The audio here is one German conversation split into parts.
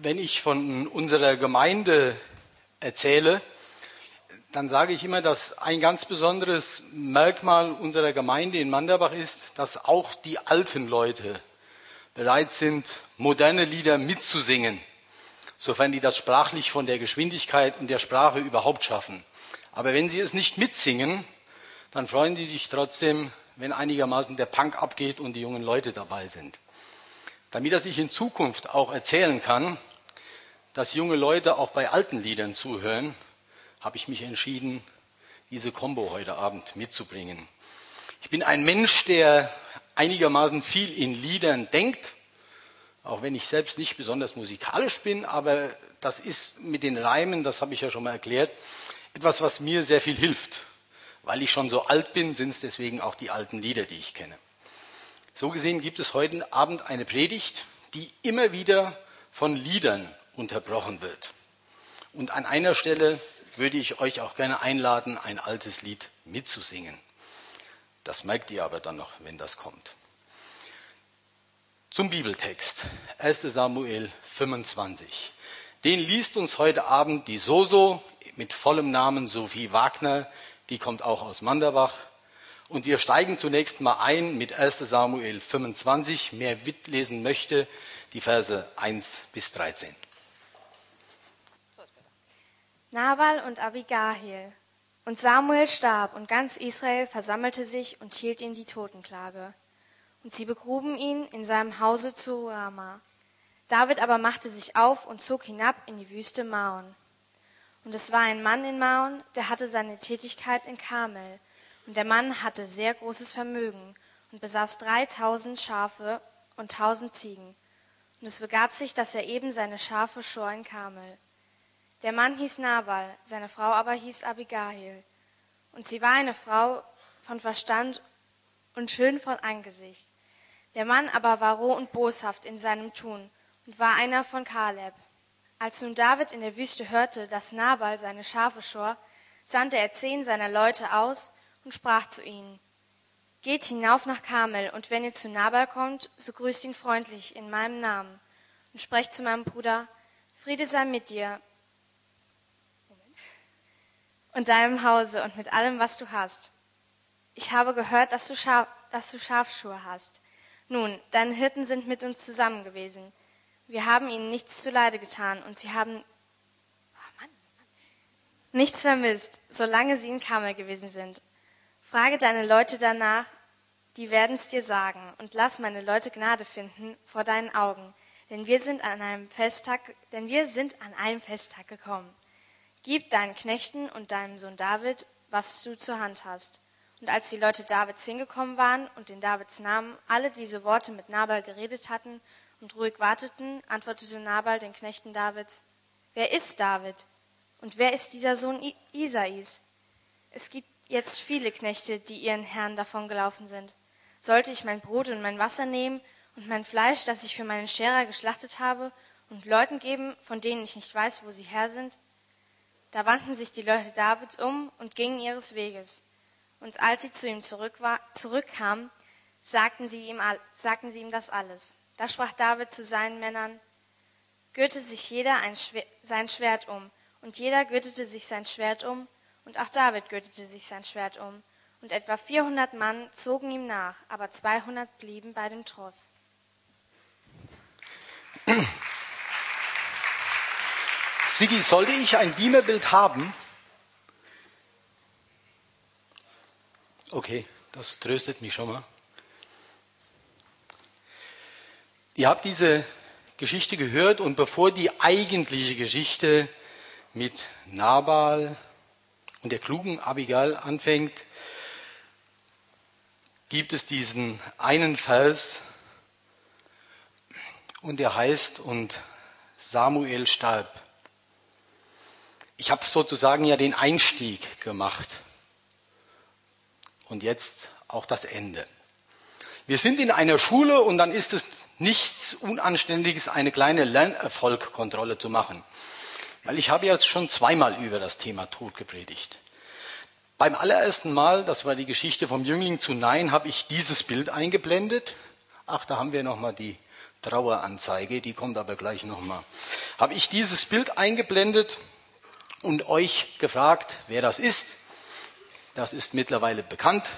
wenn ich von unserer Gemeinde erzähle, dann sage ich immer, dass ein ganz besonderes Merkmal unserer Gemeinde in Manderbach ist, dass auch die alten Leute bereit sind, moderne Lieder mitzusingen, sofern die das sprachlich von der Geschwindigkeit und der Sprache überhaupt schaffen. Aber wenn sie es nicht mitsingen, dann freuen die sich trotzdem, wenn einigermaßen der Punk abgeht und die jungen Leute dabei sind. Damit er sich in Zukunft auch erzählen kann, dass junge Leute auch bei alten Liedern zuhören, habe ich mich entschieden, diese Combo heute Abend mitzubringen. Ich bin ein Mensch, der einigermaßen viel in Liedern denkt, auch wenn ich selbst nicht besonders musikalisch bin, aber das ist mit den Reimen, das habe ich ja schon mal erklärt, etwas, was mir sehr viel hilft. Weil ich schon so alt bin, sind es deswegen auch die alten Lieder, die ich kenne. So gesehen gibt es heute Abend eine Predigt, die immer wieder von Liedern unterbrochen wird. Und an einer Stelle würde ich euch auch gerne einladen, ein altes Lied mitzusingen. Das merkt ihr aber dann noch, wenn das kommt. Zum Bibeltext, 1 Samuel 25. Den liest uns heute Abend die Soso mit vollem Namen Sophie Wagner, die kommt auch aus Manderbach. Und wir steigen zunächst mal ein mit 1 Samuel 25. Wer mitlesen möchte, die Verse 1 bis 13. Nabal und Abigail. Und Samuel starb, und ganz Israel versammelte sich und hielt ihm die Totenklage. Und sie begruben ihn in seinem Hause zu Rama. David aber machte sich auf und zog hinab in die Wüste Maon. Und es war ein Mann in Maon, der hatte seine Tätigkeit in Karmel. Und der Mann hatte sehr großes Vermögen und besaß dreitausend Schafe und tausend Ziegen. Und es begab sich, dass er eben seine Schafe schor in Karmel. Der Mann hieß Nabal, seine Frau aber hieß Abigail. Und sie war eine Frau von Verstand und schön von Angesicht. Der Mann aber war roh und boshaft in seinem Tun und war einer von Kaleb. Als nun David in der Wüste hörte, dass Nabal seine Schafe schor, sandte er zehn seiner Leute aus und sprach zu ihnen, Geht hinauf nach Karmel, und wenn ihr zu Nabal kommt, so grüßt ihn freundlich in meinem Namen und sprecht zu meinem Bruder, Friede sei mit dir, und deinem Hause und mit allem, was du hast. Ich habe gehört, dass du, Schaf, dass du Schafschuhe hast. Nun, deine Hirten sind mit uns zusammen gewesen. Wir haben ihnen nichts zuleide getan und sie haben oh Mann, Mann, nichts vermisst, solange sie in Kamel gewesen sind. Frage deine Leute danach, die werden es dir sagen, und lass meine Leute Gnade finden vor deinen Augen, denn wir sind an einem Festtag, denn wir sind an einem Festtag gekommen. Gib deinen Knechten und deinem Sohn David, was du zur Hand hast. Und als die Leute Davids hingekommen waren und in Davids Namen alle diese Worte mit Nabal geredet hatten und ruhig warteten, antwortete Nabal den Knechten Davids, Wer ist David? Und wer ist dieser Sohn Isais? Es gibt jetzt viele Knechte, die ihren Herrn davongelaufen sind. Sollte ich mein Brot und mein Wasser nehmen und mein Fleisch, das ich für meinen Scherer geschlachtet habe, und Leuten geben, von denen ich nicht weiß, wo sie her sind? Da wandten sich die Leute Davids um und gingen ihres Weges. Und als sie zu ihm zurück war, zurückkamen, sagten sie, ihm, sagten sie ihm das alles. Da sprach David zu seinen Männern, gürte sich jeder ein Schwert, sein Schwert um, und jeder gürtete sich sein Schwert um, und auch David gürtete sich sein Schwert um. Und etwa vierhundert Mann zogen ihm nach, aber zweihundert blieben bei dem Tross. Sigi, sollte ich ein Beamerbild haben? Okay, das tröstet mich schon mal. Ihr habt diese Geschichte gehört und bevor die eigentliche Geschichte mit Nabal und der klugen Abigail anfängt, gibt es diesen einen Vers und der heißt, und Samuel starb ich habe sozusagen ja den Einstieg gemacht und jetzt auch das Ende. Wir sind in einer Schule und dann ist es nichts Unanständiges, eine kleine Lernerfolgkontrolle zu machen. Weil ich habe jetzt schon zweimal über das Thema Tod gepredigt. Beim allerersten Mal, das war die Geschichte vom Jüngling zu Nein, habe ich dieses Bild eingeblendet. Ach, da haben wir nochmal die Traueranzeige, die kommt aber gleich nochmal. Habe ich dieses Bild eingeblendet und euch gefragt, wer das ist. Das ist mittlerweile bekannt.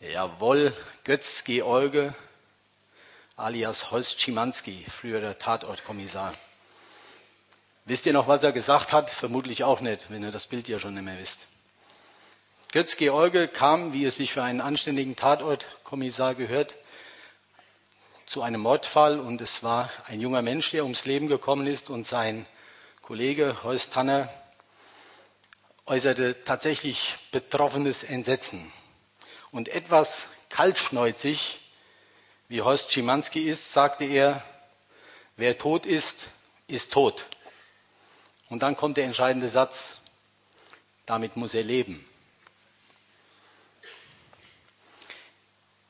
Jawohl, Götz George alias Holst Schimanski, früherer Tatortkommissar. Wisst ihr noch, was er gesagt hat? Vermutlich auch nicht, wenn ihr das Bild ja schon nicht mehr wisst. Götz George kam, wie es sich für einen anständigen Tatortkommissar gehört, zu einem Mordfall und es war ein junger Mensch, der ums Leben gekommen ist und sein Kollege Horst Tanner äußerte tatsächlich betroffenes Entsetzen. Und etwas kaltschneuzig, wie Horst Schimanski ist, sagte er, wer tot ist, ist tot. Und dann kommt der entscheidende Satz, damit muss er leben.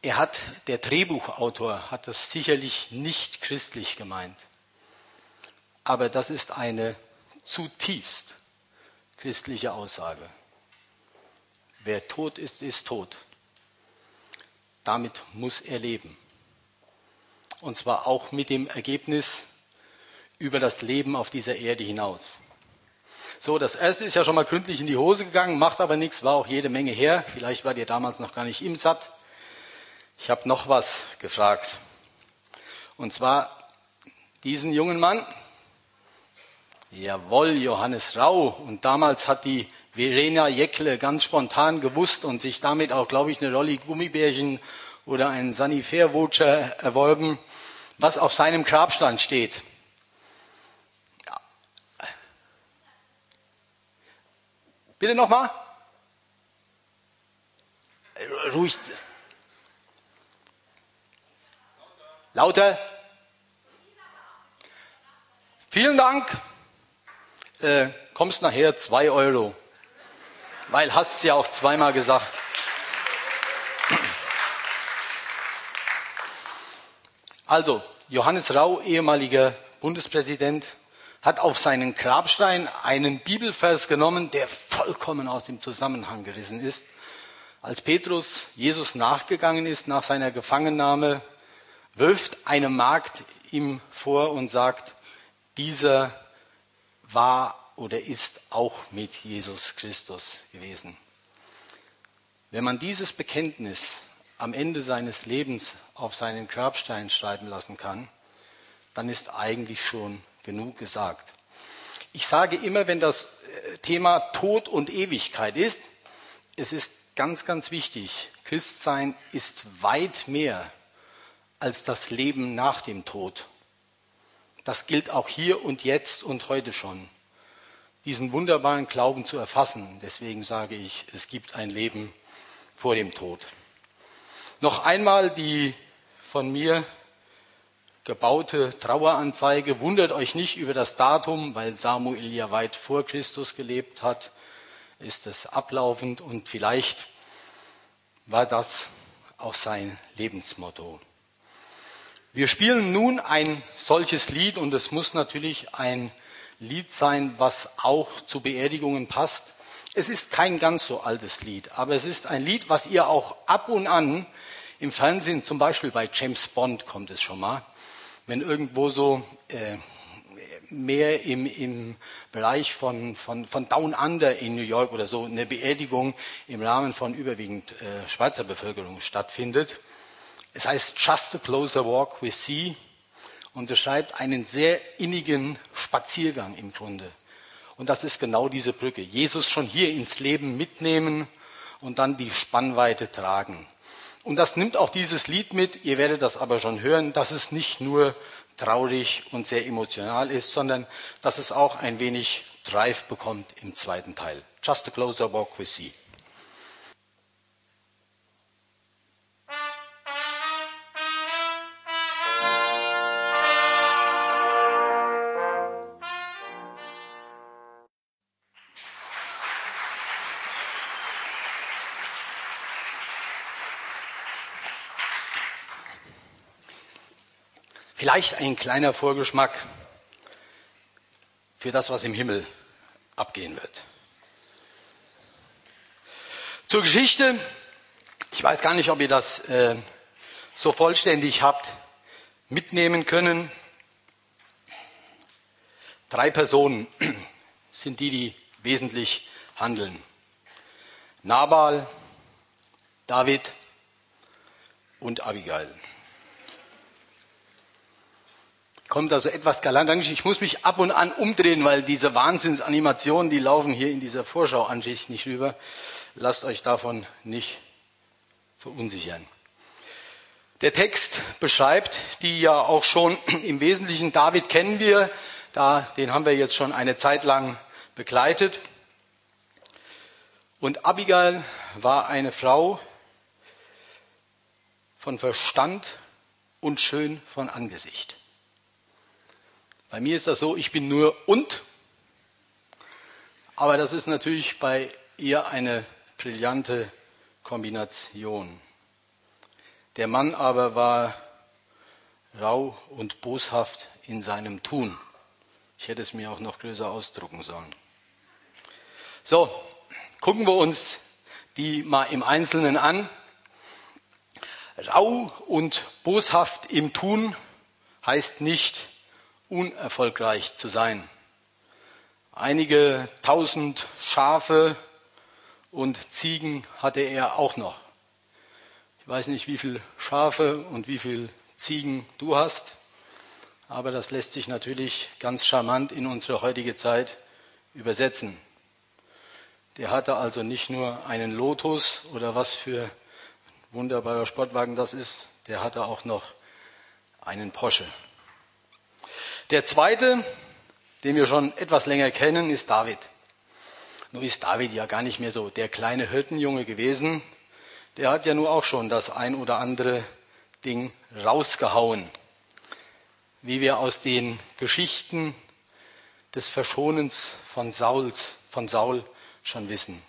Er hat, der Drehbuchautor hat das sicherlich nicht christlich gemeint. Aber das ist eine zutiefst christliche Aussage. Wer tot ist, ist tot. Damit muss er leben. Und zwar auch mit dem Ergebnis über das Leben auf dieser Erde hinaus. So, das erste ist ja schon mal gründlich in die Hose gegangen, macht aber nichts, war auch jede Menge her. Vielleicht war ihr damals noch gar nicht im Satt. Ich habe noch was gefragt. Und zwar diesen jungen Mann, jawohl, Johannes Rau. Und damals hat die Verena Jeckle ganz spontan gewusst und sich damit auch, glaube ich, eine Rolli Gummibärchen oder einen Sanifair-Voucher erworben, was auf seinem Grabstein steht. Ja. Bitte nochmal? Ruhig. Lauter. Vielen Dank. Äh, kommst nachher zwei Euro. Weil hast es ja auch zweimal gesagt. Also, Johannes Rau, ehemaliger Bundespräsident, hat auf seinen Grabstein einen Bibelvers genommen, der vollkommen aus dem Zusammenhang gerissen ist. Als Petrus Jesus nachgegangen ist nach seiner Gefangennahme, wirft eine Magd ihm vor und sagt, dieser war oder ist auch mit Jesus Christus gewesen. Wenn man dieses Bekenntnis am Ende seines Lebens auf seinen Grabstein schreiben lassen kann, dann ist eigentlich schon genug gesagt. Ich sage immer, wenn das äh, Thema Tod und Ewigkeit ist, es ist ganz, ganz wichtig, Christsein ist weit mehr als das Leben nach dem Tod. Das gilt auch hier und jetzt und heute schon. Diesen wunderbaren Glauben zu erfassen, deswegen sage ich, es gibt ein Leben vor dem Tod. Noch einmal die von mir gebaute Traueranzeige. Wundert euch nicht über das Datum, weil Samuel ja weit vor Christus gelebt hat, ist es ablaufend und vielleicht war das auch sein Lebensmotto. Wir spielen nun ein solches Lied und es muss natürlich ein Lied sein, was auch zu Beerdigungen passt. Es ist kein ganz so altes Lied, aber es ist ein Lied, was ihr auch ab und an im Fernsehen, zum Beispiel bei James Bond kommt es schon mal, wenn irgendwo so äh, mehr im, im Bereich von, von, von Down Under in New York oder so eine Beerdigung im Rahmen von überwiegend äh, Schweizer Bevölkerung stattfindet, es heißt Just a Closer Walk with Sea und beschreibt einen sehr innigen Spaziergang im Grunde. Und das ist genau diese Brücke. Jesus schon hier ins Leben mitnehmen und dann die Spannweite tragen. Und das nimmt auch dieses Lied mit. Ihr werdet das aber schon hören, dass es nicht nur traurig und sehr emotional ist, sondern dass es auch ein wenig Drive bekommt im zweiten Teil. Just a closer walk with Sea. Vielleicht ein kleiner Vorgeschmack für das, was im Himmel abgehen wird. Zur Geschichte. Ich weiß gar nicht, ob ihr das äh, so vollständig habt. mitnehmen können. Drei Personen sind die, die wesentlich handeln. Nabal, David und Abigail. Kommt also etwas galant. Ich muss mich ab und an umdrehen, weil diese Wahnsinnsanimationen, die laufen hier in dieser Vorschauansicht nicht rüber. Lasst euch davon nicht verunsichern. Der Text beschreibt die ja auch schon im Wesentlichen. David kennen wir, da, den haben wir jetzt schon eine Zeit lang begleitet. Und Abigail war eine Frau von Verstand und schön von Angesicht. Bei mir ist das so, ich bin nur und, aber das ist natürlich bei ihr eine brillante Kombination. Der Mann aber war rau und boshaft in seinem Tun. Ich hätte es mir auch noch größer ausdrucken sollen. So, gucken wir uns die mal im Einzelnen an. Rau und boshaft im Tun heißt nicht unerfolgreich zu sein. Einige tausend Schafe und Ziegen hatte er auch noch. Ich weiß nicht, wie viele Schafe und wie viele Ziegen du hast, aber das lässt sich natürlich ganz charmant in unsere heutige Zeit übersetzen. Der hatte also nicht nur einen Lotus oder was für wunderbarer Sportwagen das ist, der hatte auch noch einen Porsche. Der zweite, den wir schon etwas länger kennen, ist David. Nun ist David ja gar nicht mehr so der kleine Hirtenjunge gewesen, der hat ja nur auch schon das ein oder andere Ding rausgehauen. Wie wir aus den Geschichten des Verschonens von, Sauls, von Saul schon wissen.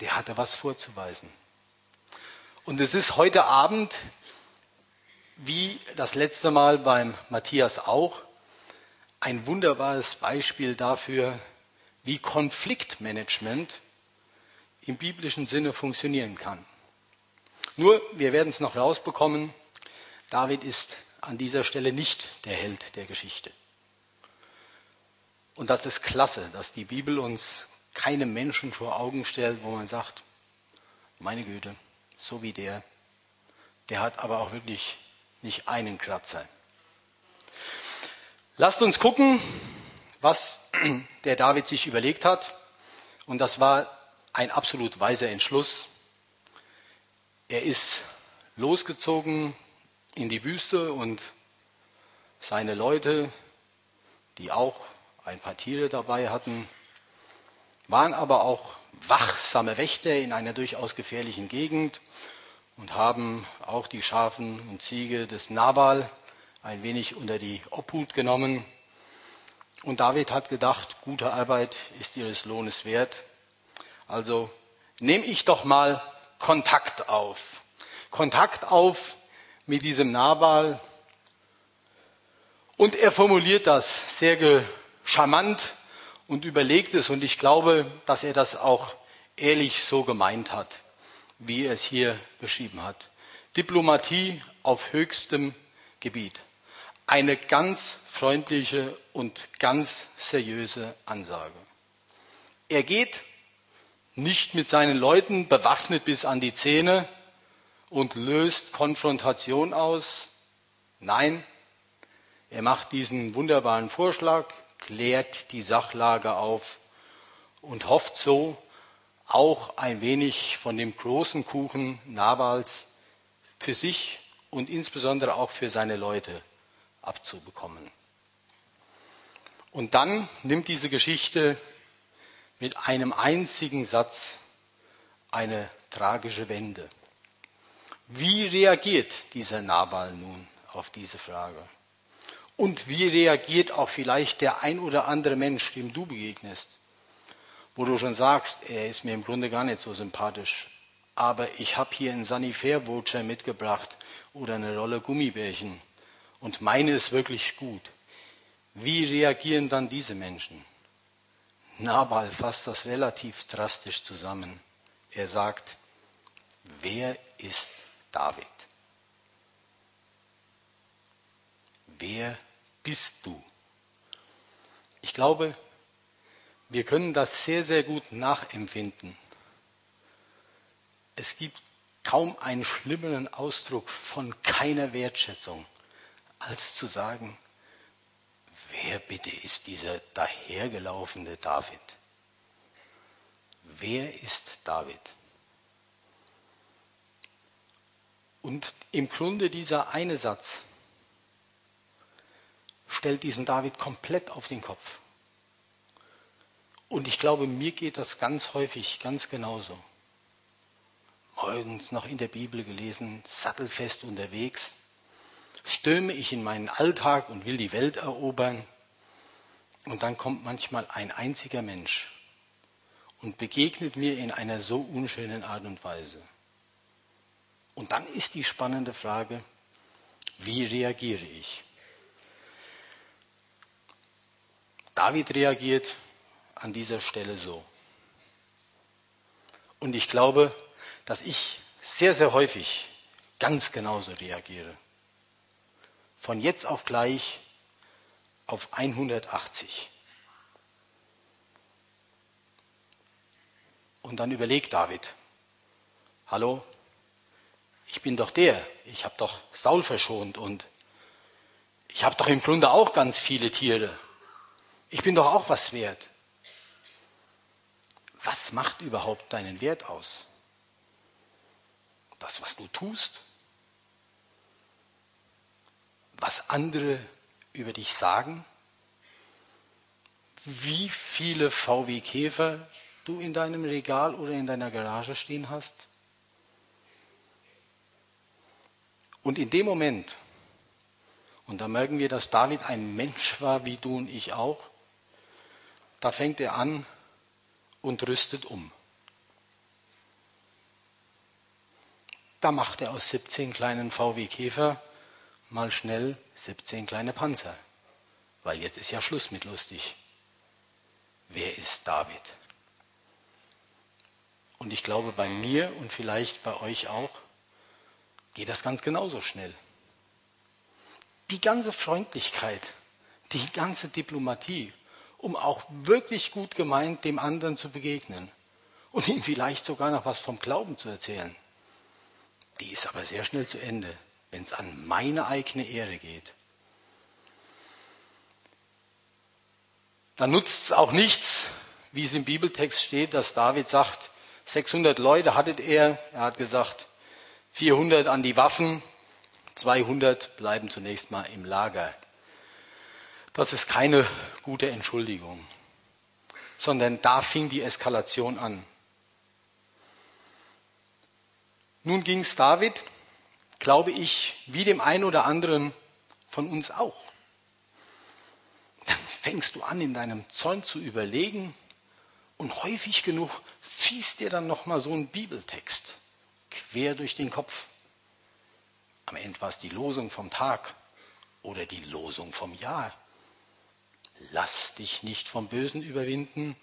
Der hatte was vorzuweisen. Und es ist heute Abend, wie das letzte Mal beim Matthias auch, ein wunderbares Beispiel dafür, wie Konfliktmanagement im biblischen Sinne funktionieren kann. Nur, wir werden es noch rausbekommen, David ist an dieser Stelle nicht der Held der Geschichte. Und das ist klasse, dass die Bibel uns keine Menschen vor Augen stellt, wo man sagt, meine Güte, so wie der, der hat aber auch wirklich nicht einen Kratzer. Lasst uns gucken, was der David sich überlegt hat. Und das war ein absolut weiser Entschluss. Er ist losgezogen in die Wüste und seine Leute, die auch ein paar Tiere dabei hatten, waren aber auch wachsame Wächter in einer durchaus gefährlichen Gegend und haben auch die Schafen und Ziege des Nabal ein wenig unter die Obhut genommen. Und David hat gedacht, gute Arbeit ist ihres Lohnes wert. Also nehme ich doch mal Kontakt auf. Kontakt auf mit diesem Nabal. Und er formuliert das sehr charmant und überlegt es. Und ich glaube, dass er das auch ehrlich so gemeint hat, wie er es hier beschrieben hat. Diplomatie auf höchstem Gebiet. Eine ganz freundliche und ganz seriöse Ansage. Er geht nicht mit seinen Leuten bewaffnet bis an die Zähne und löst Konfrontation aus. Nein, er macht diesen wunderbaren Vorschlag, klärt die Sachlage auf und hofft so auch ein wenig von dem großen Kuchen Nabals für sich und insbesondere auch für seine Leute abzubekommen. Und dann nimmt diese Geschichte mit einem einzigen Satz eine tragische Wende. Wie reagiert dieser Nabal nun auf diese Frage? Und wie reagiert auch vielleicht der ein oder andere Mensch, dem du begegnest, wo du schon sagst, er ist mir im Grunde gar nicht so sympathisch, aber ich habe hier einen Sunny Fair-Voucher mitgebracht oder eine Rolle Gummibärchen und meine ist wirklich gut. Wie reagieren dann diese Menschen? Nabal fasst das relativ drastisch zusammen. Er sagt, wer ist David? wer bist du? Ich glaube, wir können das sehr, sehr gut nachempfinden. Es gibt kaum einen schlimmeren Ausdruck von keiner Wertschätzung, als zu sagen, wer bitte ist dieser dahergelaufene David? Wer ist David? Und im Grunde dieser eine Satz stellt diesen David komplett auf den Kopf. Und ich glaube, mir geht das ganz häufig ganz genauso. Morgens noch in der Bibel gelesen, sattelfest unterwegs, stürme ich in meinen Alltag und will die Welt erobern. Und dann kommt manchmal ein einziger Mensch und begegnet mir in einer so unschönen Art und Weise. Und dann ist die spannende Frage, wie reagiere ich? David reagiert an dieser Stelle so. Und ich glaube, dass ich sehr, sehr häufig ganz genauso reagiere. Von jetzt auf gleich auf 180. Und dann überlegt David, hallo, ich bin doch der, ich habe doch Saul verschont und ich habe doch im Grunde auch ganz viele Tiere. Ich bin doch auch was wert. Was macht überhaupt deinen Wert aus? Das, was du tust? Was andere über dich sagen? Wie viele VW Käfer du in deinem Regal oder in deiner Garage stehen hast? Und in dem Moment, und da merken wir, dass David ein Mensch war, wie du und ich auch, da fängt er an und rüstet um. Da macht er aus 17 kleinen VW Käfer mal schnell 17 kleine Panzer. Weil jetzt ist ja Schluss mit lustig. Wer ist David? Und ich glaube, bei mir und vielleicht bei euch auch geht das ganz genauso schnell. Die ganze Freundlichkeit, die ganze Diplomatie, um auch wirklich gut gemeint dem anderen zu begegnen und ihm vielleicht sogar noch was vom Glauben zu erzählen. Die ist aber sehr schnell zu Ende, wenn es an meine eigene Ehre geht. Dann nutzt es auch nichts, wie es im Bibeltext steht, dass David sagt, 600 Leute hattet er, er hat gesagt, 400 an die Waffen, 200 bleiben zunächst mal im Lager. Das ist keine gute Entschuldigung, sondern da fing die Eskalation an. Nun ging es David, glaube ich, wie dem einen oder anderen von uns auch. Dann fängst du an, in deinem Zorn zu überlegen und häufig genug schießt dir dann nochmal so ein Bibeltext quer durch den Kopf. Am Ende war es die Losung vom Tag oder die Losung vom Jahr. Lass dich nicht vom Bösen überwinden,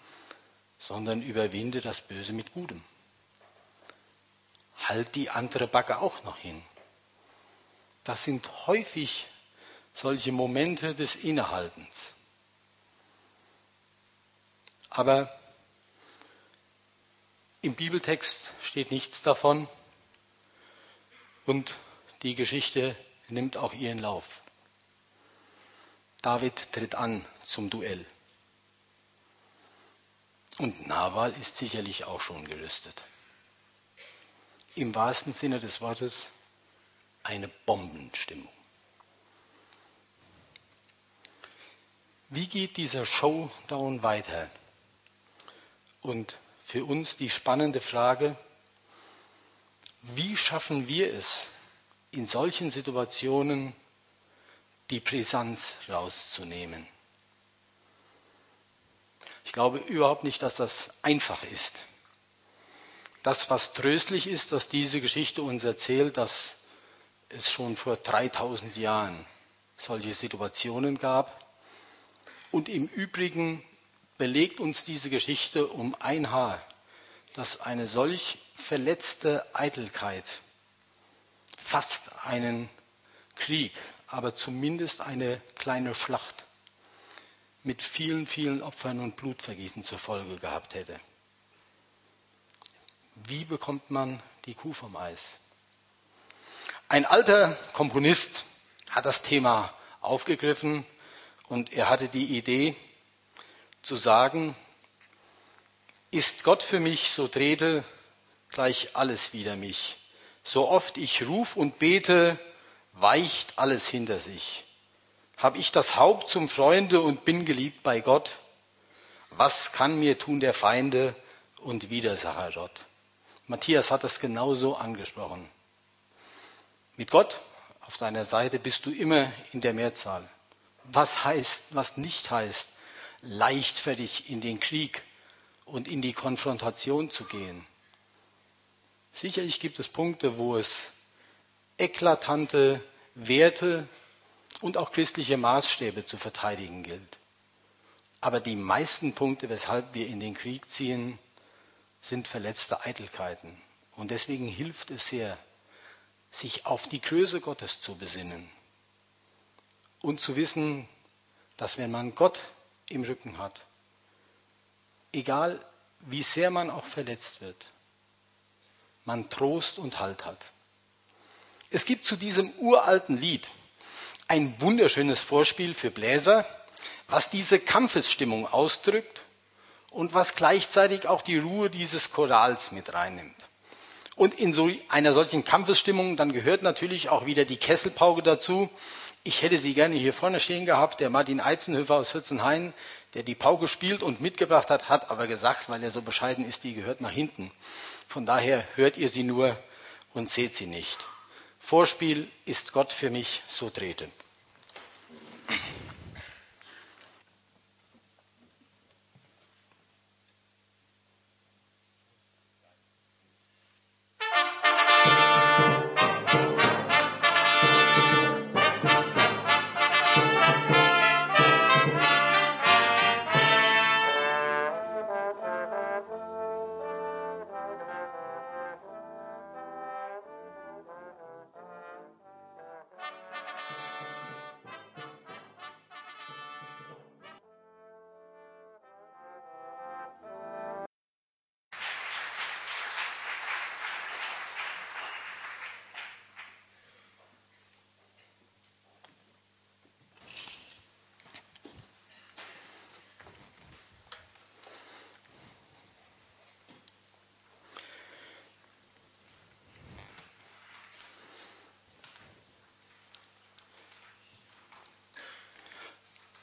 sondern überwinde das Böse mit Gutem. Halt die andere Backe auch noch hin. Das sind häufig solche Momente des Innehaltens. Aber im Bibeltext steht nichts davon und die Geschichte nimmt auch ihren Lauf. David tritt an zum Duell. Und Nabal ist sicherlich auch schon gerüstet. Im wahrsten Sinne des Wortes eine Bombenstimmung. Wie geht dieser Showdown weiter? Und für uns die spannende Frage, wie schaffen wir es, in solchen Situationen die Brisanz rauszunehmen. Ich glaube überhaupt nicht, dass das einfach ist. Das, was tröstlich ist, dass diese Geschichte uns erzählt, dass es schon vor 3000 Jahren solche Situationen gab. Und im Übrigen belegt uns diese Geschichte um ein Haar, dass eine solch verletzte Eitelkeit fast einen Krieg, aber zumindest eine kleine Schlacht mit vielen, vielen Opfern und Blutvergießen zur Folge gehabt hätte. Wie bekommt man die Kuh vom Eis? Ein alter Komponist hat das Thema aufgegriffen und er hatte die Idee zu sagen, ist Gott für mich, so trete gleich alles wider mich. So oft ich ruf und bete, weicht alles hinter sich. Hab ich das Haupt zum Freunde und bin geliebt bei Gott? Was kann mir tun der Feinde und Widersacher Gott? Matthias hat das genauso angesprochen. Mit Gott auf deiner Seite bist du immer in der Mehrzahl. Was heißt, was nicht heißt, leichtfertig in den Krieg und in die Konfrontation zu gehen. Sicherlich gibt es Punkte, wo es eklatante Werte und auch christliche Maßstäbe zu verteidigen gilt. Aber die meisten Punkte, weshalb wir in den Krieg ziehen, sind verletzte Eitelkeiten. Und deswegen hilft es sehr, sich auf die Größe Gottes zu besinnen und zu wissen, dass wenn man Gott im Rücken hat, egal wie sehr man auch verletzt wird, man Trost und Halt hat. Es gibt zu diesem uralten Lied ein wunderschönes Vorspiel für Bläser, was diese Kampfesstimmung ausdrückt und was gleichzeitig auch die Ruhe dieses Chorals mit reinnimmt. Und in so einer solchen Kampfesstimmung, dann gehört natürlich auch wieder die Kesselpauke dazu. Ich hätte sie gerne hier vorne stehen gehabt. Der Martin Eizenhöfer aus Hürzenhain, der die Pauke spielt und mitgebracht hat, hat aber gesagt, weil er so bescheiden ist, die gehört nach hinten. Von daher hört ihr sie nur und seht sie nicht. Vorspiel ist Gott für mich so trete.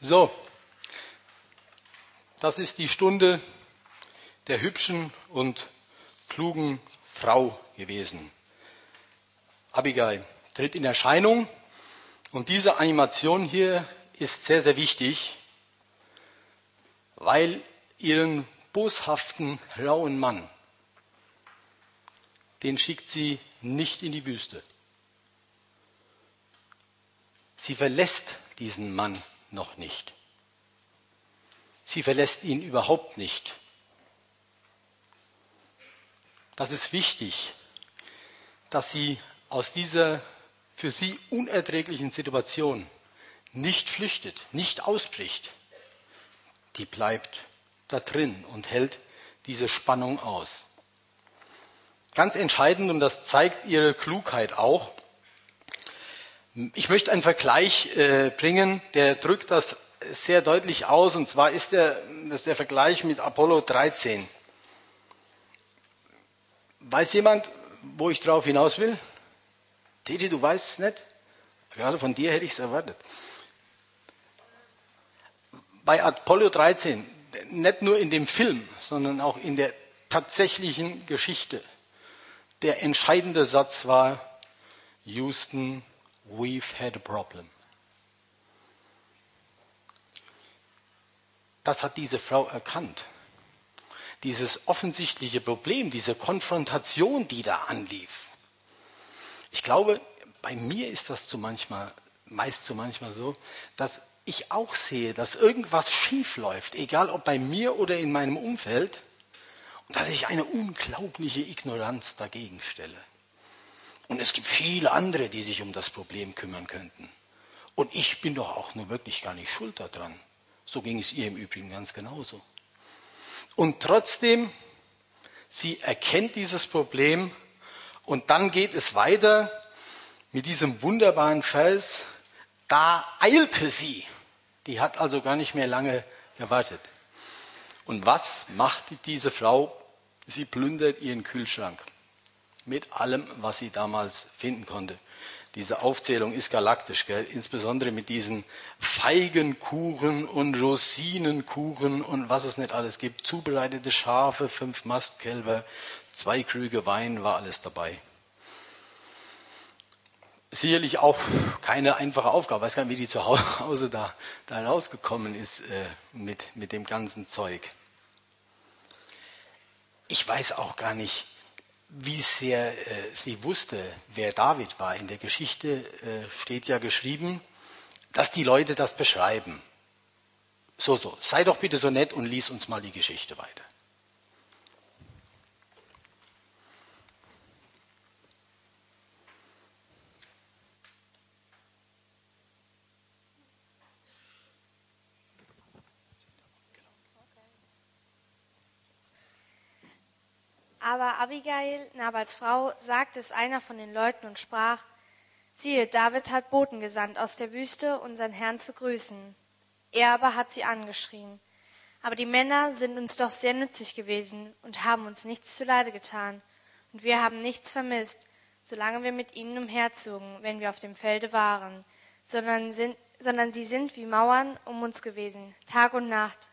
So, das ist die Stunde der hübschen und klugen Frau gewesen. Abigail tritt in Erscheinung und diese Animation hier ist sehr, sehr wichtig, weil ihren boshaften, rauen Mann, den schickt sie nicht in die Wüste. Sie verlässt diesen Mann noch nicht. Sie verlässt ihn überhaupt nicht. Das ist wichtig, dass sie aus dieser für sie unerträglichen Situation nicht flüchtet, nicht ausbricht. Die bleibt da drin und hält diese Spannung aus. Ganz entscheidend, und das zeigt ihre Klugheit auch, ich möchte einen Vergleich äh, bringen, der drückt das sehr deutlich aus, und zwar ist der, das ist der Vergleich mit Apollo 13. Weiß jemand, wo ich drauf hinaus will? Titi, du weißt es nicht? Gerade von dir hätte ich es erwartet. Bei Apollo 13, nicht nur in dem Film, sondern auch in der tatsächlichen Geschichte, der entscheidende Satz war, Houston, we've had a problem. Das hat diese Frau erkannt. Dieses offensichtliche Problem, diese Konfrontation, die da anlief. Ich glaube, bei mir ist das zu manchmal, meist zu manchmal so, dass ich auch sehe, dass irgendwas schief läuft, egal ob bei mir oder in meinem Umfeld, und dass ich eine unglaubliche Ignoranz dagegen stelle. Und es gibt viele andere, die sich um das Problem kümmern könnten. Und ich bin doch auch nur wirklich gar nicht schuld daran. So ging es ihr im Übrigen ganz genauso. Und trotzdem, sie erkennt dieses Problem und dann geht es weiter mit diesem wunderbaren Vers, da eilte sie. Die hat also gar nicht mehr lange gewartet. Und was macht diese Frau? Sie plündert ihren Kühlschrank mit allem, was sie damals finden konnte. Diese Aufzählung ist galaktisch, gell? insbesondere mit diesen Feigenkuchen und Rosinenkuchen und was es nicht alles gibt. Zubereitete Schafe, fünf Mastkälber, zwei Krüge Wein, war alles dabei. Sicherlich auch keine einfache Aufgabe. Ich weiß gar nicht, wie die zu Hause da, da rausgekommen ist äh, mit, mit dem ganzen Zeug. Ich weiß auch gar nicht, wie sehr äh, sie wusste, wer David war. In der Geschichte äh, steht ja geschrieben, dass die Leute das beschreiben. So, so, sei doch bitte so nett und lies uns mal die Geschichte weiter. Aber Abigail, Nabals Frau, sagte es einer von den Leuten und sprach, siehe, David hat Boten gesandt aus der Wüste, unseren Herrn zu grüßen. Er aber hat sie angeschrien. Aber die Männer sind uns doch sehr nützlich gewesen und haben uns nichts zuleide getan. Und wir haben nichts vermisst, solange wir mit ihnen umherzogen, wenn wir auf dem Felde waren, sondern, sind, sondern sie sind wie Mauern um uns gewesen, Tag und Nacht,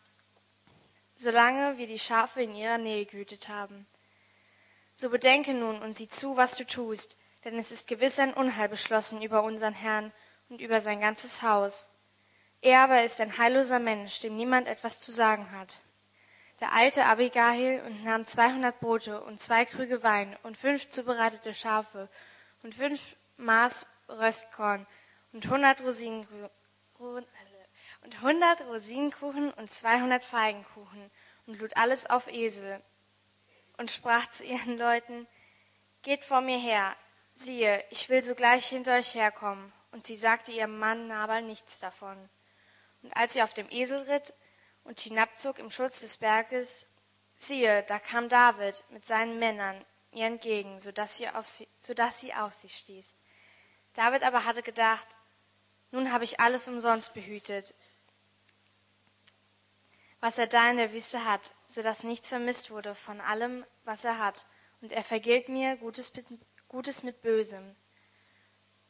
solange wir die Schafe in ihrer Nähe gehütet haben. So bedenke nun und sieh zu, was du tust, denn es ist gewiss ein Unheil beschlossen über unseren Herrn und über sein ganzes Haus. Er aber ist ein heilloser Mensch, dem niemand etwas zu sagen hat. Da eilte Abigail und nahm zweihundert Brote und zwei Krüge Wein und fünf zubereitete Schafe und fünf Maß Röstkorn und hundert Rosinenkuchen und hundert Rosinenkuchen und zweihundert Feigenkuchen und lud alles auf Esel und sprach zu ihren Leuten, Geht vor mir her, siehe, ich will sogleich hinter euch herkommen. Und sie sagte ihrem Mann Nabal nichts davon. Und als sie auf dem Esel ritt und hinabzog im Schutz des Berges, siehe, da kam David mit seinen Männern ihr entgegen, so dass sie auf sie, so dass sie auf sie stieß. David aber hatte gedacht, nun habe ich alles umsonst behütet, was er da in der Wüste hat, so dass nichts vermisst wurde von allem, was er hat. Und er vergilt mir Gutes mit, Gutes mit Bösem.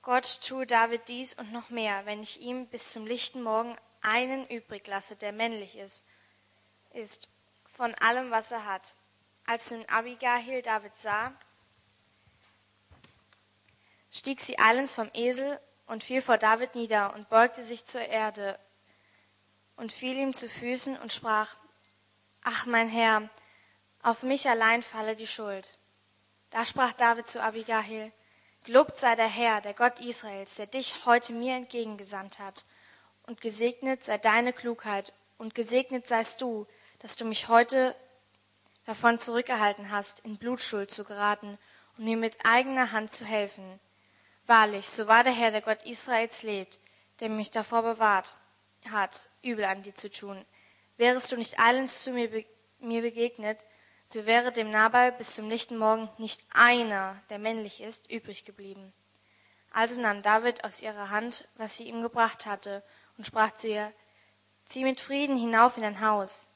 Gott tue David dies und noch mehr, wenn ich ihm bis zum lichten Morgen einen übrig lasse, der männlich ist, ist von allem, was er hat. Als nun Abigail David sah, stieg sie eilends vom Esel und fiel vor David nieder und beugte sich zur Erde und fiel ihm zu Füßen und sprach, Ach mein Herr, auf mich allein falle die Schuld. Da sprach David zu Abigail, Gelobt sei der Herr, der Gott Israels, der dich heute mir entgegengesandt hat, und gesegnet sei deine Klugheit, und gesegnet seist du, dass du mich heute davon zurückgehalten hast, in Blutschuld zu geraten und mir mit eigener Hand zu helfen. Wahrlich, so wahr der Herr, der Gott Israels lebt, der mich davor bewahrt hat, übel an dir zu tun. Wärest du nicht eilends zu mir, be mir begegnet, so wäre dem Nabal bis zum lichten Morgen nicht einer, der männlich ist, übrig geblieben. Also nahm David aus ihrer Hand, was sie ihm gebracht hatte, und sprach zu ihr, Zieh mit Frieden hinauf in dein Haus.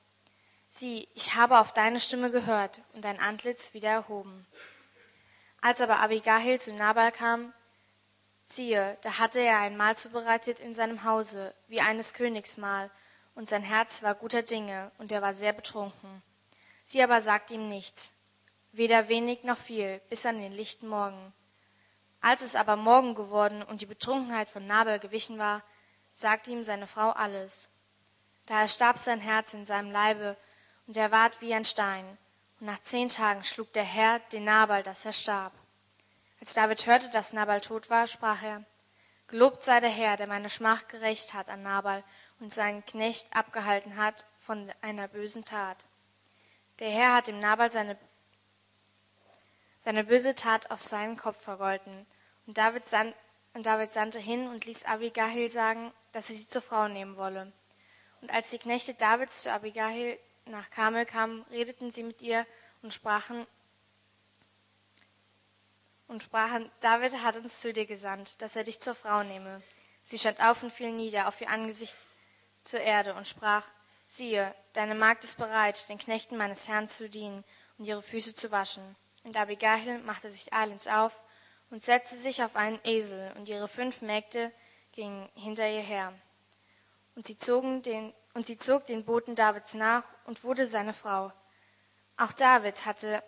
Sieh, ich habe auf deine Stimme gehört und dein Antlitz wieder erhoben. Als aber Abigail zu Nabal kam, Siehe, da hatte er ein Mahl zubereitet in seinem Hause, wie eines Königs Mahl, und sein Herz war guter Dinge, und er war sehr betrunken. Sie aber sagte ihm nichts, weder wenig noch viel, bis an den lichten Morgen. Als es aber Morgen geworden und die Betrunkenheit von Nabel gewichen war, sagte ihm seine Frau alles. Da erstarb sein Herz in seinem Leibe, und er ward wie ein Stein, und nach zehn Tagen schlug der Herr den Nabal, dass er starb. Als David hörte, dass Nabal tot war, sprach er, Gelobt sei der Herr, der meine Schmach gerecht hat an Nabal und seinen Knecht abgehalten hat von einer bösen Tat. Der Herr hat dem Nabal seine, seine böse Tat auf seinen Kopf vergolten. Und David und David sandte hin und ließ Abigail sagen, dass er sie zur Frau nehmen wolle. Und als die Knechte Davids zu Abigail nach Karmel kamen, redeten sie mit ihr und sprachen, und sprachen, David hat uns zu dir gesandt, dass er dich zur Frau nehme. Sie stand auf und fiel nieder auf ihr Angesicht zur Erde und sprach, siehe, deine Magd ist bereit, den Knechten meines Herrn zu dienen und ihre Füße zu waschen. Und Abigail machte sich eilends auf und setzte sich auf einen Esel, und ihre fünf Mägde gingen hinter ihr her. Und sie, zogen den, und sie zog den Boten Davids nach und wurde seine Frau. Auch David hatte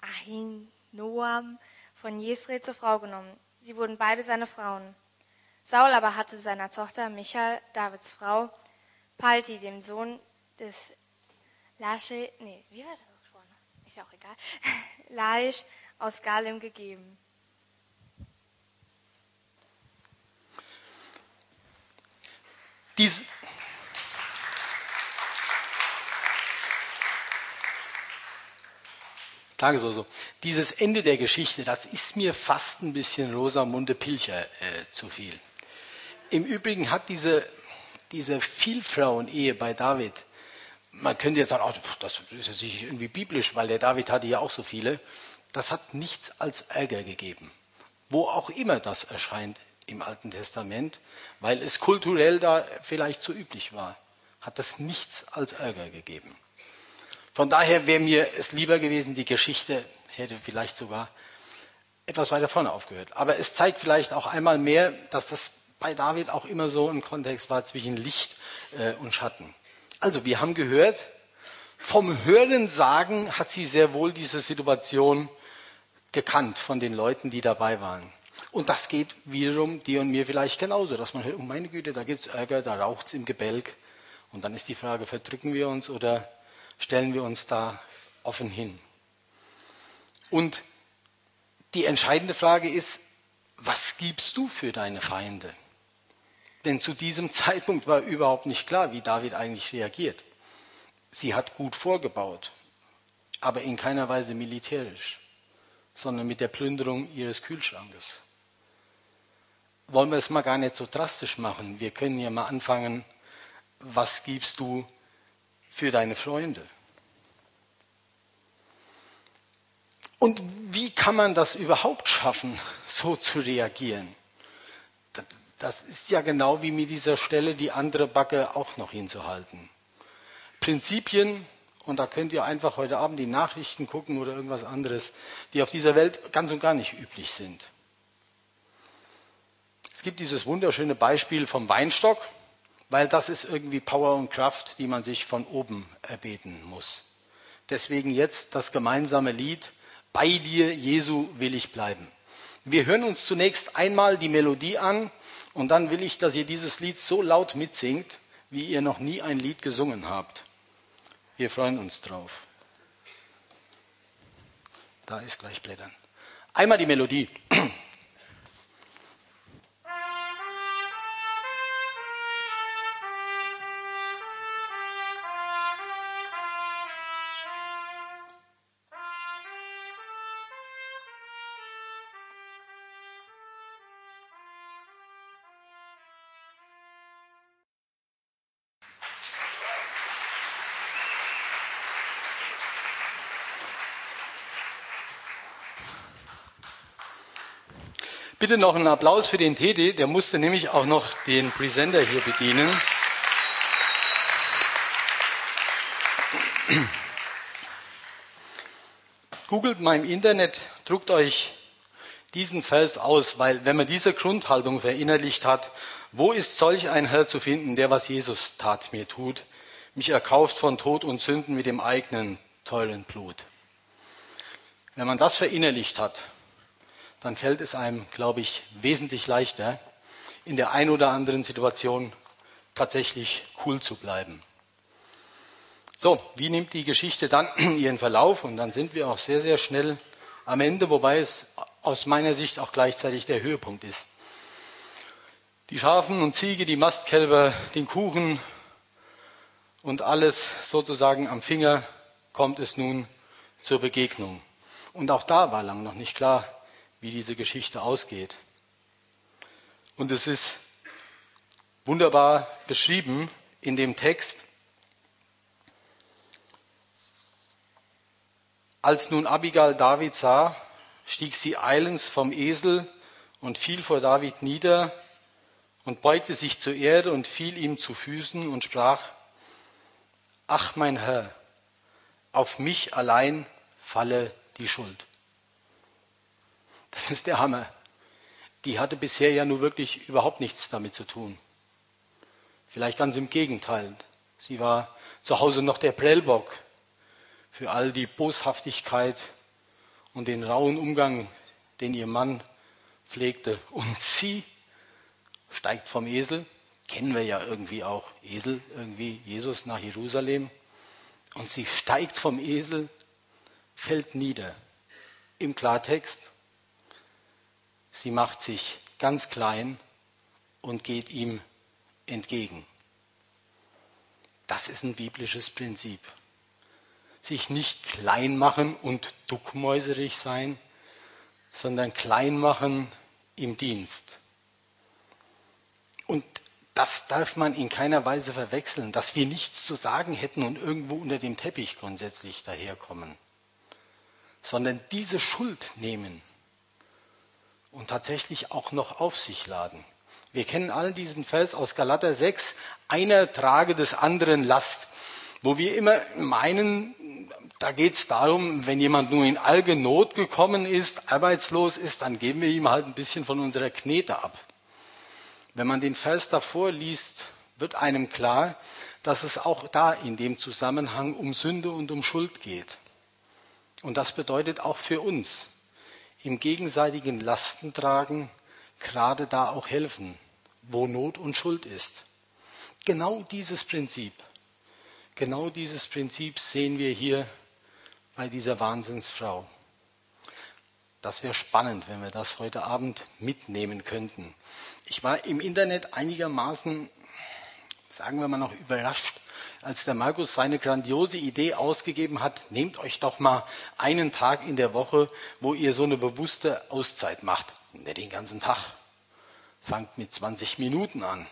Ahinoam von Jesre zur Frau genommen. Sie wurden beide seine Frauen. Saul aber hatte seiner Tochter Michael, Davids Frau, Palti, dem Sohn des Lasche, nee, wie war das gesprochen? Ist ja auch egal, Laisch aus Galem gegeben. Dies, Tage so, so. Dieses Ende der Geschichte, das ist mir fast ein bisschen Rosamunde Pilcher äh, zu viel. Im Übrigen hat diese, diese Vielfrauen-Ehe bei David, man könnte jetzt sagen, oh, das ist ja sicher irgendwie biblisch, weil der David hatte ja auch so viele. Das hat nichts als Ärger gegeben. Wo auch immer das erscheint im Alten Testament, weil es kulturell da vielleicht zu üblich war, hat das nichts als Ärger gegeben. Von daher wäre mir es lieber gewesen, die Geschichte hätte vielleicht sogar etwas weiter vorne aufgehört. Aber es zeigt vielleicht auch einmal mehr, dass das bei David auch immer so ein Kontext war zwischen Licht äh, und Schatten. Also, wir haben gehört, vom Hören sagen hat sie sehr wohl diese Situation gekannt von den Leuten, die dabei waren. Und das geht wiederum dir und mir vielleicht genauso, dass man hört, oh meine Güte, da gibt es Ärger, da raucht es im Gebälk. Und dann ist die Frage, verdrücken wir uns oder stellen wir uns da offen hin. Und die entscheidende Frage ist, was gibst du für deine Feinde? Denn zu diesem Zeitpunkt war überhaupt nicht klar, wie David eigentlich reagiert. Sie hat gut vorgebaut, aber in keiner Weise militärisch, sondern mit der Plünderung ihres Kühlschrankes. Wollen wir es mal gar nicht so drastisch machen? Wir können ja mal anfangen, was gibst du für deine Freunde. Und wie kann man das überhaupt schaffen, so zu reagieren? Das ist ja genau wie mit dieser Stelle die andere Backe auch noch hinzuhalten. Prinzipien, und da könnt ihr einfach heute Abend die Nachrichten gucken oder irgendwas anderes, die auf dieser Welt ganz und gar nicht üblich sind. Es gibt dieses wunderschöne Beispiel vom Weinstock weil das ist irgendwie Power und Kraft, die man sich von oben erbeten muss. Deswegen jetzt das gemeinsame Lied, bei dir, Jesu, will ich bleiben. Wir hören uns zunächst einmal die Melodie an und dann will ich, dass ihr dieses Lied so laut mitsingt, wie ihr noch nie ein Lied gesungen habt. Wir freuen uns drauf. Da ist gleich Blättern. Einmal die Melodie. Bitte noch einen Applaus für den Tede, der musste nämlich auch noch den Presenter hier bedienen. Googelt mal im Internet, druckt euch diesen Vers aus, weil wenn man diese Grundhaltung verinnerlicht hat, wo ist solch ein Herr zu finden, der was Jesus tat mir tut, mich erkauft von Tod und Sünden mit dem eigenen teuren Blut. Wenn man das verinnerlicht hat, dann fällt es einem, glaube ich, wesentlich leichter, in der ein oder anderen Situation tatsächlich cool zu bleiben. So, wie nimmt die Geschichte dann ihren Verlauf? Und dann sind wir auch sehr, sehr schnell am Ende, wobei es aus meiner Sicht auch gleichzeitig der Höhepunkt ist. Die Schafen und Ziege, die Mastkälber, den Kuchen und alles sozusagen am Finger kommt es nun zur Begegnung. Und auch da war lang noch nicht klar, wie diese Geschichte ausgeht. Und es ist wunderbar beschrieben in dem Text. Als nun Abigail David sah, stieg sie eilends vom Esel und fiel vor David nieder und beugte sich zur Erde und fiel ihm zu Füßen und sprach, Ach mein Herr, auf mich allein falle die Schuld. Das ist der Hammer. Die hatte bisher ja nur wirklich überhaupt nichts damit zu tun. Vielleicht ganz im Gegenteil. Sie war zu Hause noch der Prellbock für all die Boshaftigkeit und den rauen Umgang, den ihr Mann pflegte. Und sie steigt vom Esel, kennen wir ja irgendwie auch, Esel, irgendwie Jesus nach Jerusalem. Und sie steigt vom Esel, fällt nieder. Im Klartext, sie macht sich ganz klein und geht ihm entgegen. Das ist ein biblisches Prinzip. Sich nicht klein machen und duckmäuserig sein, sondern klein machen im Dienst. Und das darf man in keiner Weise verwechseln, dass wir nichts zu sagen hätten und irgendwo unter dem Teppich grundsätzlich daherkommen, sondern diese Schuld nehmen und tatsächlich auch noch auf sich laden. Wir kennen all diesen Vers aus Galater 6, einer trage des anderen Last, wo wir immer meinen, da geht es darum, wenn jemand nur in arge Not gekommen ist, arbeitslos ist, dann geben wir ihm halt ein bisschen von unserer Knete ab. Wenn man den Vers davor liest, wird einem klar, dass es auch da in dem Zusammenhang um Sünde und um Schuld geht. Und das bedeutet auch für uns im gegenseitigen Lastentragen gerade da auch helfen, wo Not und Schuld ist. Genau dieses Prinzip, genau dieses Prinzip sehen wir hier bei dieser Wahnsinnsfrau. Das wäre spannend, wenn wir das heute Abend mitnehmen könnten. Ich war im Internet einigermaßen, sagen wir mal noch, überrascht, als der Markus seine grandiose Idee ausgegeben hat, nehmt euch doch mal einen Tag in der Woche, wo ihr so eine bewusste Auszeit macht. Nicht den ganzen Tag. Fangt mit 20 Minuten an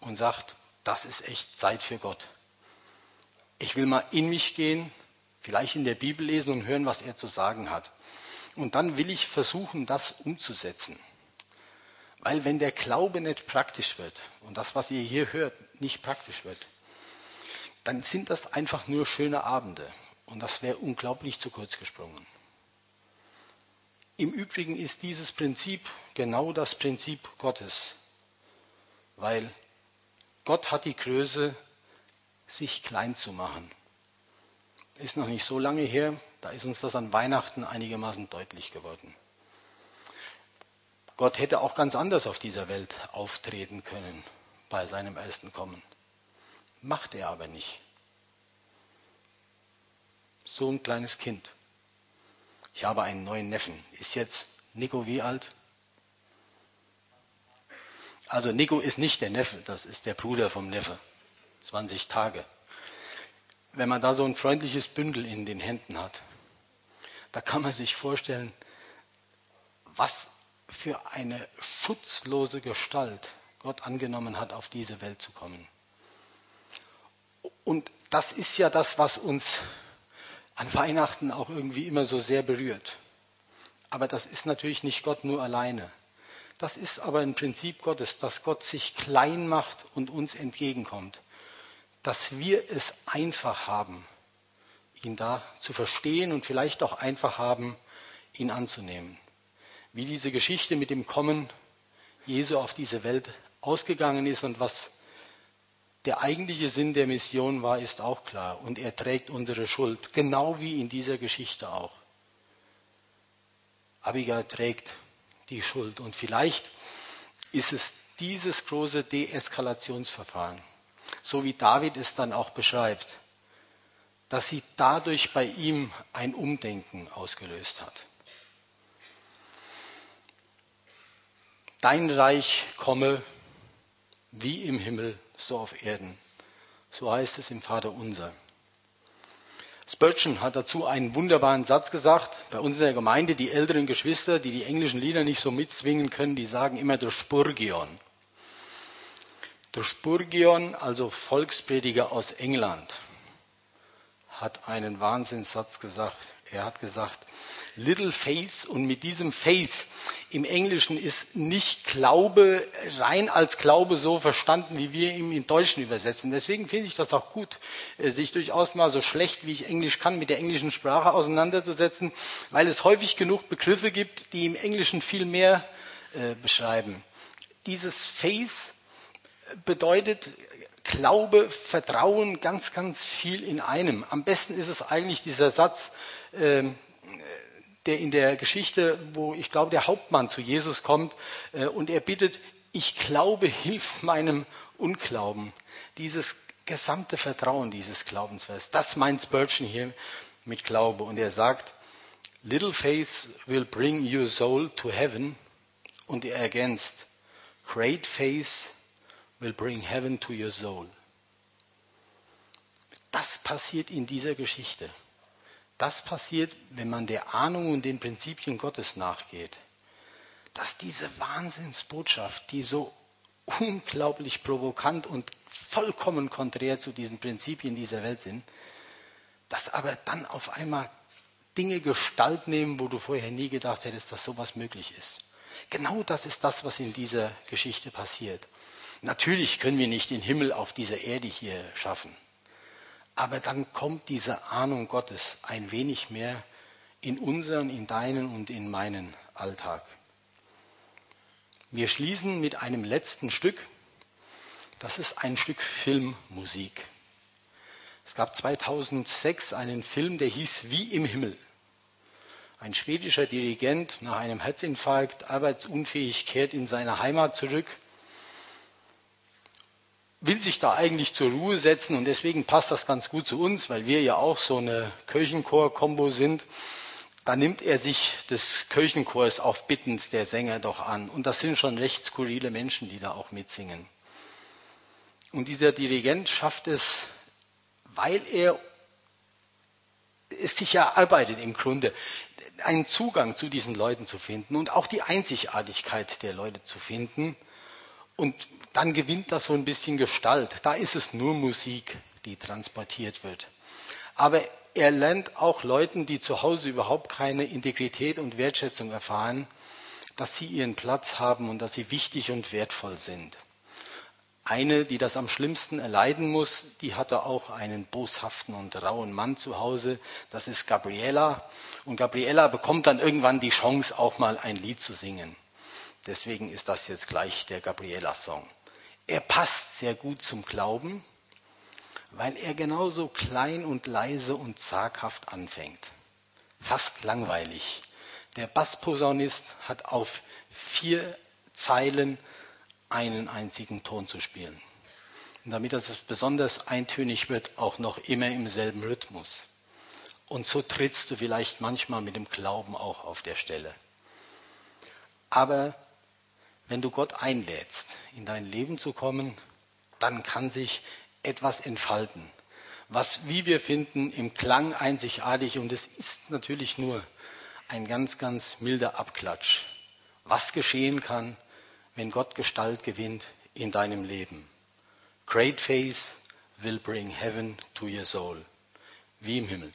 und sagt, das ist echt Zeit für Gott. Ich will mal in mich gehen, vielleicht in der Bibel lesen und hören, was er zu sagen hat. Und dann will ich versuchen, das umzusetzen. Weil wenn der Glaube nicht praktisch wird und das, was ihr hier hört, nicht praktisch wird, dann sind das einfach nur schöne Abende. Und das wäre unglaublich zu kurz gesprungen. Im Übrigen ist dieses Prinzip genau das Prinzip Gottes, weil Gott hat die Größe, sich klein zu machen. Ist noch nicht so lange her, da ist uns das an Weihnachten einigermaßen deutlich geworden. Gott hätte auch ganz anders auf dieser Welt auftreten können bei seinem ersten Kommen. Macht er aber nicht. So ein kleines Kind. Ich habe einen neuen Neffen. Ist jetzt Nico wie alt? Also Nico ist nicht der Neffe, das ist der Bruder vom Neffe. 20 Tage. Wenn man da so ein freundliches Bündel in den Händen hat, da kann man sich vorstellen, was für eine schutzlose Gestalt Gott angenommen hat, auf diese Welt zu kommen. Und das ist ja das, was uns an Weihnachten auch irgendwie immer so sehr berührt. Aber das ist natürlich nicht Gott nur alleine. Das ist aber ein Prinzip Gottes, dass Gott sich klein macht und uns entgegenkommt. Dass wir es einfach haben, ihn da zu verstehen und vielleicht auch einfach haben, ihn anzunehmen wie diese Geschichte mit dem Kommen Jesu auf diese Welt ausgegangen ist und was der eigentliche Sinn der Mission war, ist auch klar. Und er trägt unsere Schuld, genau wie in dieser Geschichte auch. Abigail trägt die Schuld. Und vielleicht ist es dieses große Deeskalationsverfahren, so wie David es dann auch beschreibt, dass sie dadurch bei ihm ein Umdenken ausgelöst hat. Dein Reich komme wie im Himmel, so auf Erden. So heißt es im Vater unser. Spurgeon hat dazu einen wunderbaren Satz gesagt. Bei uns in der Gemeinde, die älteren Geschwister, die die englischen Lieder nicht so mitzwingen können, die sagen immer der Spurgeon. Der Spurgeon, also Volksprediger aus England, hat einen Wahnsinnssatz gesagt. Er hat gesagt, Little Faith und mit diesem Faith im Englischen ist nicht Glaube rein als Glaube so verstanden, wie wir ihn im Deutschen übersetzen. Deswegen finde ich das auch gut, äh, sich durchaus mal so schlecht, wie ich Englisch kann, mit der englischen Sprache auseinanderzusetzen, weil es häufig genug Begriffe gibt, die im Englischen viel mehr äh, beschreiben. Dieses Faith bedeutet Glaube, Vertrauen, ganz, ganz viel in einem. Am besten ist es eigentlich dieser Satz, der in der Geschichte, wo ich glaube, der Hauptmann zu Jesus kommt äh, und er bittet, ich glaube, hilf meinem Unglauben. Dieses gesamte Vertrauen dieses Glaubensvers, das meint Spurgeon hier mit Glaube. Und er sagt, Little faith will bring your soul to heaven. Und er ergänzt, Great faith will bring heaven to your soul. Das passiert in dieser Geschichte. Das passiert, wenn man der Ahnung und den Prinzipien Gottes nachgeht. Dass diese Wahnsinnsbotschaft, die so unglaublich provokant und vollkommen konträr zu diesen Prinzipien dieser Welt sind, dass aber dann auf einmal Dinge Gestalt nehmen, wo du vorher nie gedacht hättest, dass sowas möglich ist. Genau das ist das, was in dieser Geschichte passiert. Natürlich können wir nicht den Himmel auf dieser Erde hier schaffen. Aber dann kommt diese Ahnung Gottes ein wenig mehr in unseren, in deinen und in meinen Alltag. Wir schließen mit einem letzten Stück. Das ist ein Stück Filmmusik. Es gab 2006 einen Film, der hieß Wie im Himmel. Ein schwedischer Dirigent nach einem Herzinfarkt, arbeitsunfähig, kehrt in seine Heimat zurück will sich da eigentlich zur Ruhe setzen und deswegen passt das ganz gut zu uns, weil wir ja auch so eine Kirchenchor-Kombo sind. Da nimmt er sich des Kirchenchors auf Bittens der Sänger doch an. Und das sind schon recht skurrile Menschen, die da auch mitsingen. Und dieser Dirigent schafft es, weil er es sich ja arbeitet im Grunde, einen Zugang zu diesen Leuten zu finden und auch die Einzigartigkeit der Leute zu finden. Und dann gewinnt das so ein bisschen Gestalt. Da ist es nur Musik, die transportiert wird. Aber er lernt auch Leuten, die zu Hause überhaupt keine Integrität und Wertschätzung erfahren, dass sie ihren Platz haben und dass sie wichtig und wertvoll sind. Eine, die das am schlimmsten erleiden muss, die hatte auch einen boshaften und rauen Mann zu Hause. Das ist Gabriela. Und Gabriela bekommt dann irgendwann die Chance, auch mal ein Lied zu singen. Deswegen ist das jetzt gleich der Gabriela-Song er passt sehr gut zum Glauben, weil er genauso klein und leise und zaghaft anfängt. Fast langweilig. Der Bassposaunist hat auf vier Zeilen einen einzigen Ton zu spielen. Und damit es besonders eintönig wird, auch noch immer im selben Rhythmus. Und so trittst du vielleicht manchmal mit dem Glauben auch auf der Stelle. Aber wenn du Gott einlädst, in dein Leben zu kommen, dann kann sich etwas entfalten, was, wie wir finden, im Klang einzigartig und es ist natürlich nur ein ganz, ganz milder Abklatsch, was geschehen kann, wenn Gott Gestalt gewinnt in deinem Leben. Great faith will bring heaven to your soul, wie im Himmel.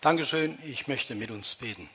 Dankeschön. Ich möchte mit uns beten.